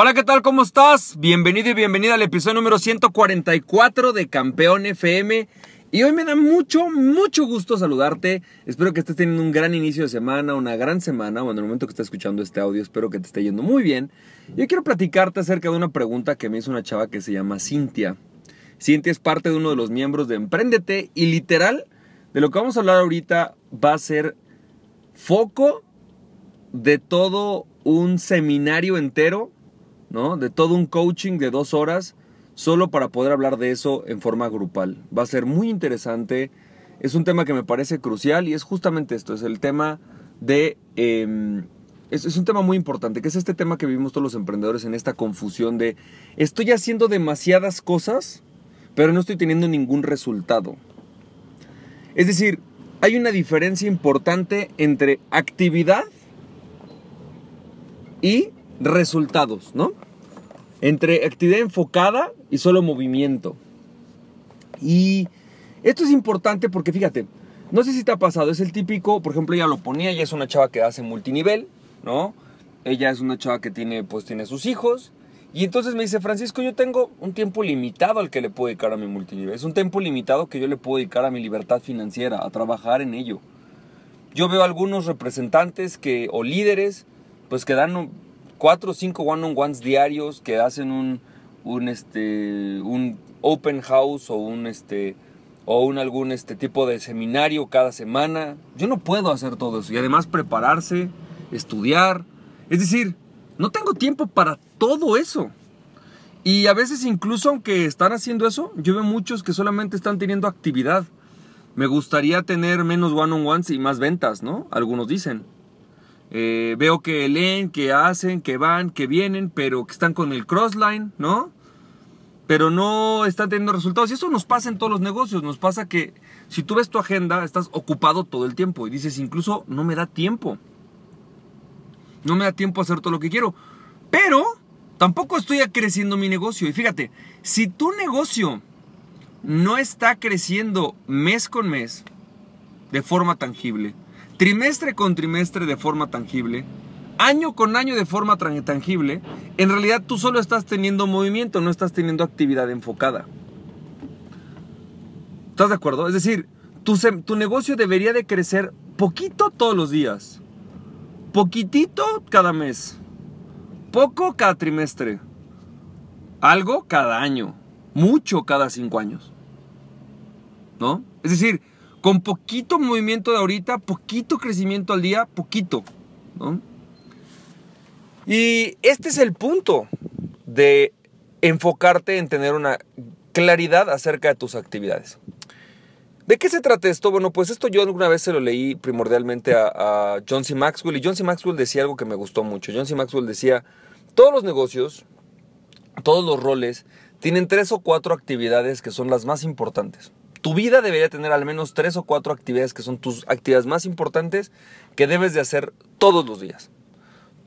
Hola, ¿qué tal? ¿Cómo estás? Bienvenido y bienvenida al episodio número 144 de Campeón FM. Y hoy me da mucho, mucho gusto saludarte. Espero que estés teniendo un gran inicio de semana, una gran semana. Bueno, en el momento que estés escuchando este audio, espero que te esté yendo muy bien. Yo quiero platicarte acerca de una pregunta que me hizo una chava que se llama Cintia. Cintia es parte de uno de los miembros de Emprendete y literal, de lo que vamos a hablar ahorita va a ser foco de todo un seminario entero ¿no? De todo un coaching de dos horas solo para poder hablar de eso en forma grupal. Va a ser muy interesante. Es un tema que me parece crucial y es justamente esto, es el tema de... Em, es, es, un tema muy importante, que es este tema que vivimos todos los emprendedores en esta confusión de estoy haciendo demasiadas cosas, pero no estoy teniendo ningún resultado. Es decir, hay una diferencia importante entre actividad y resultados, ¿no? Entre actividad enfocada y solo movimiento. Y esto es importante porque fíjate, no sé si te ha pasado, es el típico, por ejemplo, ella lo ponía, ella es una chava que hace multinivel, ¿no? Ella es una chava que tiene, pues tiene sus hijos. Y entonces me dice, Francisco, yo tengo un tiempo limitado al que le puedo dedicar a mi multinivel. Es un tiempo limitado que yo le puedo dedicar a mi libertad financiera, a trabajar en ello. Yo veo algunos representantes que, o líderes, pues que dan cuatro o cinco one-on-ones diarios que hacen un, un, este, un open house o un, este, o un algún este, tipo de seminario cada semana. Yo no puedo hacer todo eso. Y además prepararse, estudiar. Es decir, no tengo tiempo para todo eso. Y a veces incluso aunque están haciendo eso, yo veo muchos que solamente están teniendo actividad. Me gustaría tener menos one-on-ones y más ventas, ¿no? Algunos dicen. Eh, veo que leen, que hacen, que van, que vienen, pero que están con el crossline, ¿no? Pero no están teniendo resultados. Y eso nos pasa en todos los negocios. Nos pasa que si tú ves tu agenda, estás ocupado todo el tiempo. Y dices, incluso no me da tiempo. No me da tiempo a hacer todo lo que quiero. Pero tampoco estoy creciendo mi negocio. Y fíjate, si tu negocio no está creciendo mes con mes de forma tangible, trimestre con trimestre de forma tangible, año con año de forma tangible, en realidad tú solo estás teniendo movimiento, no estás teniendo actividad enfocada. ¿Estás de acuerdo? Es decir, tu, tu negocio debería de crecer poquito todos los días, poquitito cada mes, poco cada trimestre, algo cada año, mucho cada cinco años. ¿No? Es decir, con poquito movimiento de ahorita, poquito crecimiento al día, poquito. Y este es el punto de enfocarte en tener una claridad acerca de tus actividades. ¿De qué se trata esto? Bueno, pues esto yo alguna vez se lo leí primordialmente a, John C. Maxwell y John C. Maxwell decía algo que me gustó mucho. John C. Maxwell decía, todos los negocios, todos los roles, tienen tres o cuatro actividades que son las más importantes tu vida debería tener al menos tres o cuatro actividades que son tus actividades más importantes que debes de hacer todos los días.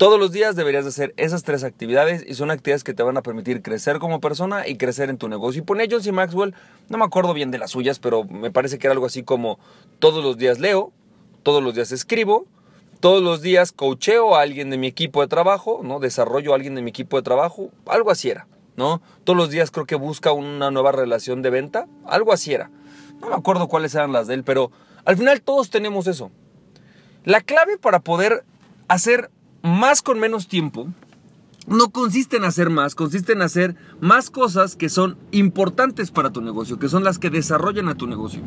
Todos los días deberías de hacer esas tres actividades y son actividades que te van a permitir crecer como persona y crecer en tu negocio. Y pone John. Maxwell, no me acuerdo bien de las suyas, pero me parece que era algo así como todos los días leo, todos los días escribo, todos los días coacheo a alguien de mi equipo de trabajo, ¿no? Desarrollo a alguien de mi equipo de trabajo, algo así era, ¿no? Todos los días creo que busca una nueva relación de venta, algo así era. No me acuerdo cuáles eran las de él, pero al final todos tenemos eso. La clave para poder hacer más con menos tiempo no consiste en hacer más, consiste en hacer más cosas que son importantes para tu negocio, que son las que desarrollan a tu negocio.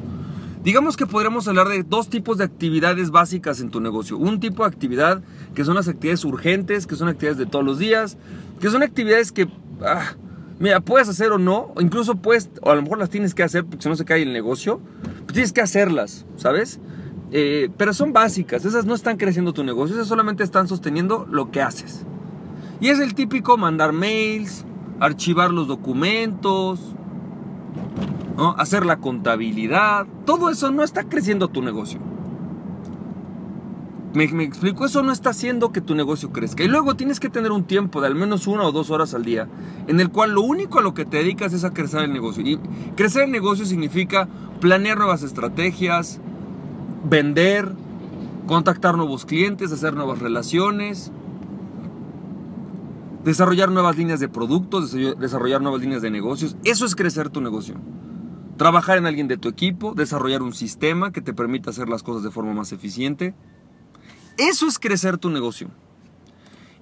Digamos que podríamos hablar de dos tipos de actividades básicas en tu negocio. Un tipo de actividad que son las actividades urgentes, que son actividades de todos los días, que son actividades que ah, Mira, puedes hacer o no, incluso puedes, o a lo mejor las tienes que hacer porque si no se cae el negocio, pues tienes que hacerlas, ¿sabes? Eh, pero son básicas, esas no están creciendo tu negocio, esas solamente están sosteniendo lo que haces. Y es el típico mandar mails, archivar los documentos, hacer la contabilidad, todo eso no está creciendo tu negocio. Me, me, explico, eso no está haciendo que tu negocio crezca. Y luego tienes que tener un tiempo de al menos una o dos horas al día, en el cual lo único a lo que te dedicas es a crecer el negocio. Y crecer el negocio significa planear nuevas estrategias, vender, contactar nuevos clientes, hacer nuevas relaciones. desarrollar nuevas líneas de productos, desarrollar nuevas líneas de negocios. Eso es crecer tu negocio. Trabajar en alguien de tu equipo, desarrollar un sistema que te permita hacer las cosas de forma más eficiente. Eso es crecer tu negocio.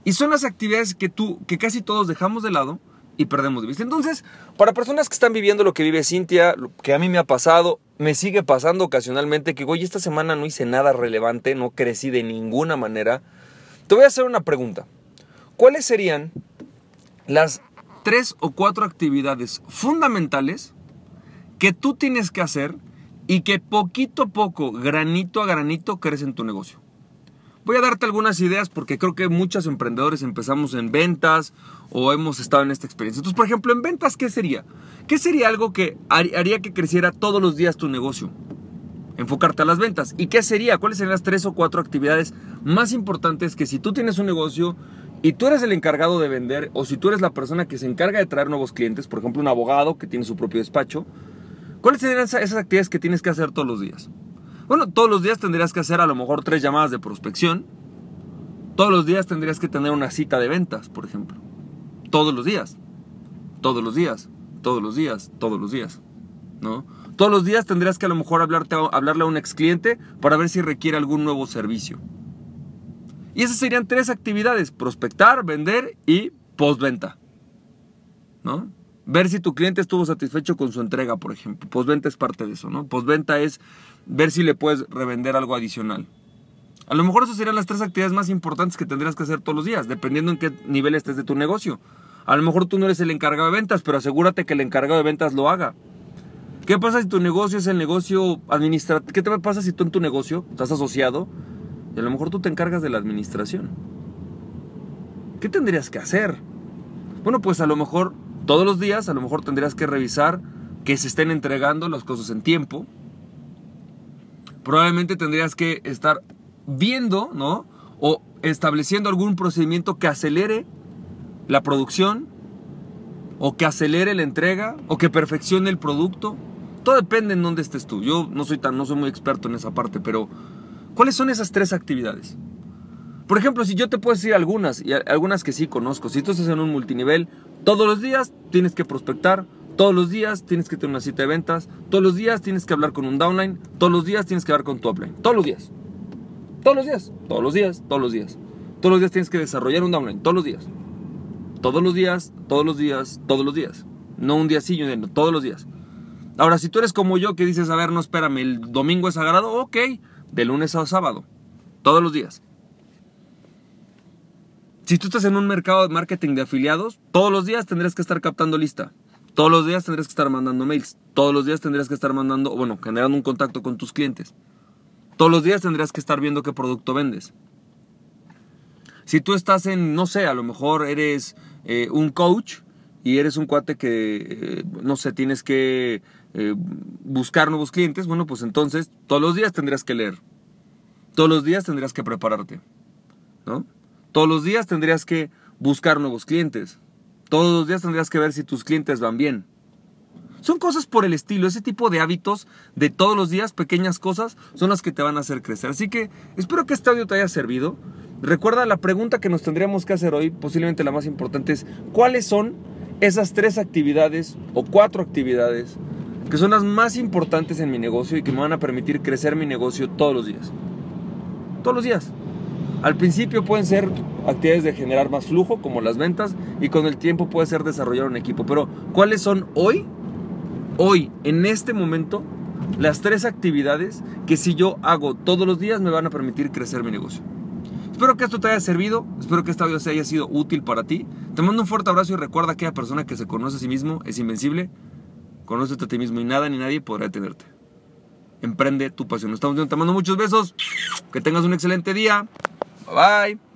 Y son las actividades que tú, que casi todos dejamos de lado y perdemos de vista. Entonces, para personas que están viviendo lo que vive Cintia, lo que a mí me ha pasado, me sigue pasando ocasionalmente que, oye, esta semana no hice nada relevante, no crecí de ninguna manera. Te voy a hacer una pregunta. ¿Cuáles serían las tres o cuatro actividades fundamentales que tú tienes que hacer y que poquito a poco, granito a granito, crece en tu negocio? Voy a darte algunas ideas porque creo que muchos emprendedores empezamos en ventas o hemos estado en esta experiencia. Entonces, por ejemplo, en ventas, ¿qué sería? ¿Qué sería algo que haría que creciera todos los días tu negocio? Enfocarte a las ventas. ¿Y qué sería? ¿Cuáles serían las tres o cuatro actividades más importantes que si tú tienes un negocio y tú eres el encargado de vender o si tú eres la persona que se encarga de traer nuevos clientes, por ejemplo, un abogado que tiene su propio despacho, ¿cuáles serían esas actividades que tienes que hacer todos los días? Bueno, todos los días tendrías que hacer a lo mejor tres llamadas de prospección. Todos los días tendrías que tener una cita de ventas, por ejemplo. Todos los días. Todos los días. Todos los días. Todos los días. ¿No? Todos los días tendrías que a lo mejor hablarle a un ex cliente para ver si requiere algún nuevo servicio. Y esas serían tres actividades: prospectar, vender y postventa. ¿No? Ver si tu cliente estuvo satisfecho con su entrega, por ejemplo. Postventa es parte de eso, ¿no? Postventa es ver si le puedes revender algo adicional. A lo mejor esas serían las tres actividades más importantes que tendrías que hacer todos los días, dependiendo en qué nivel estés de tu negocio. A lo mejor tú no eres el encargado de ventas, pero asegúrate que el encargado de ventas lo haga. ¿Qué pasa si tu negocio es el negocio administrativo? ¿Qué te pasa si tú en tu negocio estás asociado y a lo mejor tú te encargas de la administración? ¿Qué tendrías que hacer? Bueno, pues a lo mejor todos los días, a lo mejor tendrías que revisar que se estén entregando las cosas en tiempo, probablemente tendrías que estar viendo, ¿no? O estableciendo algún procedimiento que acelere la producción, o que acelere la entrega, o que perfeccione el producto. Todo depende en dónde estés tú. Yo no soy tan, no soy muy experto en esa parte, pero ¿cuáles son esas tres actividades? Por ejemplo, si yo te puedo decir algunas, y algunas que sí conozco, si tú estás en un multinivel, todos los días tienes que prospectar, todos los días tienes que tener una cita de ventas. Todos los días tienes que hablar con un downline. Todos los días tienes que hablar con tu upline. Todos los días. Todos los días. Todos los días. Todos los días. Todos los días tienes que desarrollar un downline. Todos los días. Todos los días. Todos los días. Todos los días. No un día sí. Todos los días. Ahora, si tú eres como yo que dices, a ver, no espérame, el domingo es sagrado, ok. De lunes a sábado. Todos los días. Si tú estás en un mercado de marketing de afiliados, todos los días tendrás que estar captando lista. Todos los días tendrías que estar mandando mails. Todos los días tendrías que estar mandando, bueno, generando un contacto con tus clientes. Todos los días tendrías que estar viendo qué producto vendes. Si tú estás en, no sé, a lo mejor eres eh, un coach y eres un cuate que, eh, no sé, tienes que eh, buscar nuevos clientes, bueno, pues entonces todos los días tendrías que leer. Todos los días tendrías que prepararte. ¿No? Todos los días tendrías que buscar nuevos clientes. Todos los días tendrías que ver si tus clientes van bien. Son cosas por el estilo, ese tipo de hábitos de todos los días, pequeñas cosas, son las que te van a hacer crecer. Así que espero que este audio te haya servido. Recuerda la pregunta que nos tendríamos que hacer hoy, posiblemente la más importante, es ¿cuáles son esas tres actividades o cuatro actividades que son las más importantes en mi negocio y que me van a permitir crecer mi negocio todos los días? Todos los días. Al principio pueden ser actividades de generar más flujo, como las ventas, y con el tiempo puede ser desarrollar un equipo. Pero, ¿cuáles son hoy, hoy, en este momento, las tres actividades que si yo hago todos los días me van a permitir crecer mi negocio? Espero que esto te haya servido, espero que este audio se haya sido útil para ti. Te mando un fuerte abrazo y recuerda que aquella persona que se conoce a sí mismo es invencible. Conócete a ti mismo y nada ni nadie podrá detenerte. Emprende tu pasión. Estamos viendo, te mando muchos besos. Que tengas un excelente día. 拜拜。